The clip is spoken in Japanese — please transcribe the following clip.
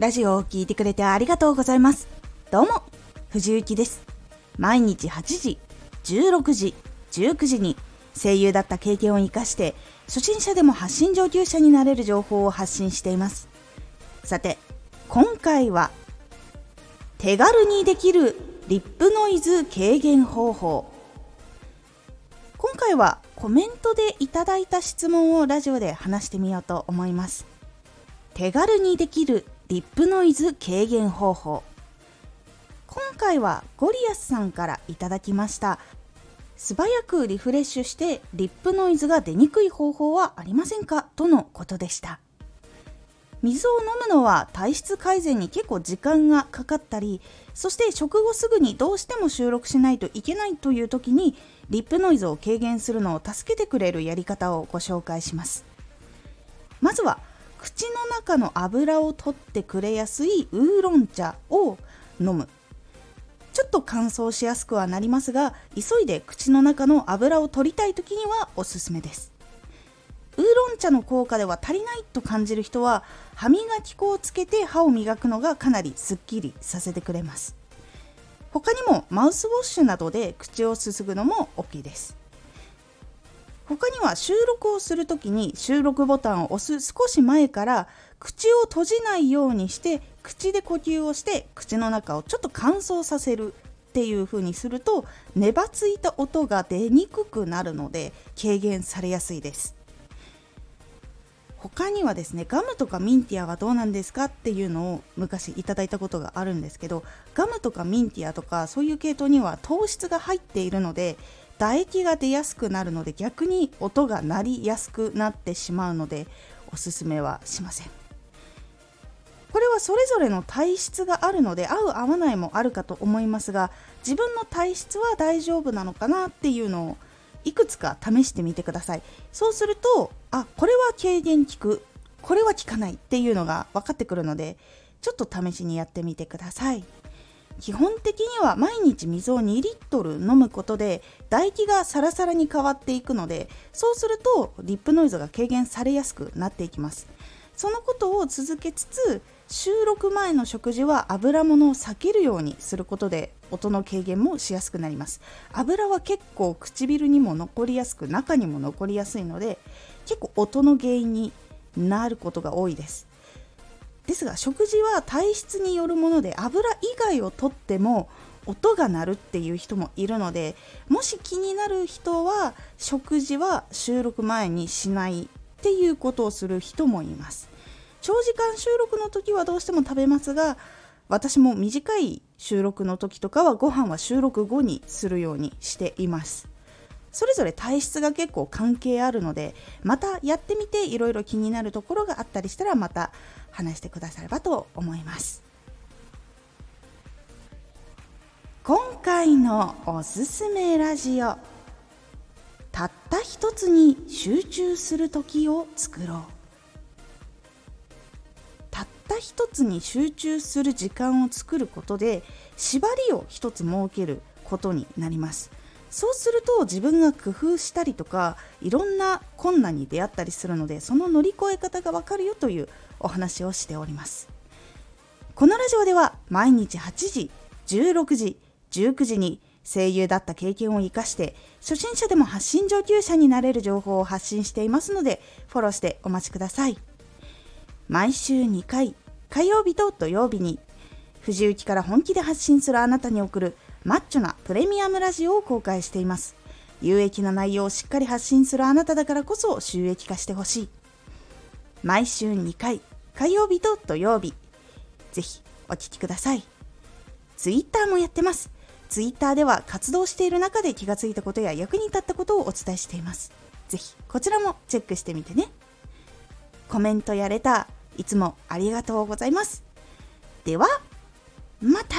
ラジオを聴いてくれてありがとうございます。どうも、藤幸です。毎日8時、16時、19時に声優だった経験を活かして、初心者でも発信上級者になれる情報を発信しています。さて、今回は、手軽にできるリップノイズ軽減方法。今回はコメントでいただいた質問をラジオで話してみようと思います。手軽にできるリップノイズ軽減方法。今回はゴリアスさんからいただきました。素早くリフレッシュしてリップノイズが出にくい方法はありませんか？とのことでした。水を飲むのは体質改善に結構時間がかかったりそして食後すぐにどうしても収録しないといけないという時にリップノイズを軽減するのを助けてくれるやり方をご紹介します。まずは口の中の油を取ってくれやすいウーロン茶を飲む。ちょっと乾燥しやすくはなりますが急いで口の中の油を取りたい時にはおすすめです。ウーロン茶の効果では足りないと感じる人は歯磨き粉をつけて歯を磨くのがかなりすっきりさせてくれます。他にもマウスウォッシュなどで口をすすぐのも OK です。他には収録をする時に収録ボタンを押す少し前から口を閉じないようにして口で呼吸をして口の中をちょっと乾燥させるっていう風にすると粘ついた音が出にくくなるので軽減されやすいです。他にはですねガムとかミンティアはどうなんですかっていうのを昔いただいたことがあるんですけどガムとかミンティアとかそういう系統には糖質が入っているので唾液が出やすくなるので逆に音が鳴りやすくなってしまうのでおすすめはしません。これはそれぞれの体質があるので合う合わないもあるかと思いますが自分の体質は大丈夫なのかなっていうのをいくつか試してみてください。そうするとあこれは軽減効くこれは効かないっていうのが分かってくるのでちょっと試しにやってみてください。基本的には毎日水を2リットル飲むことで唾液がサラサラに変わっていくのでそうするとリップノイズが軽減されやすくなっていきます。そのことを続けつつ収録前の食事は油物を避けるようにすることで音の軽減もしやすくなります。油は結構唇にも残りやすく中にも残りやすいので結構音の原因になることが多いです。ですが食事は体質によるもので油以外をとっても音が鳴るっていう人もいるのでもし気になる人は食事は収録前にしないっていうことをする人もいます。長時間収録の時はどうしても食べますが私も短い収録の時とかはご飯は収録後にするようにしています。それぞれ体質が結構関係あるのでまたやってみていろいろ気になるところがあったりしたらまた話してくださればと思います。今回のおすすめラジオたった一つに集中する時を作ろう。たった一つに集中する時間を作ることで縛りを一つ設けることになります。そうすると自分が工夫したりとかいろんな困難に出会ったりするのでその乗り越え方がわかるよというお話をしております。このラジオでは毎日8時16時19時に声優だった経験を生かして初心者でも発信上級者になれる情報を発信していますのでフォローしてお待ちください。毎週2回火曜日と土曜日に藤雪から本気で発信するあなたに送るマッチョなプレミアムラジオを公開しています。有益な内容をしっかり発信するあなただからこそ収益化してほしい。毎週2回、火曜日と土曜日。ぜひお聴きください。ツイッターもやってます。ツイッターでは活動している中で気がついたことや役に立ったことをお伝えしています。ぜひこちらもチェックしてみてね。コメントやレター、いつもありがとうございます。では、また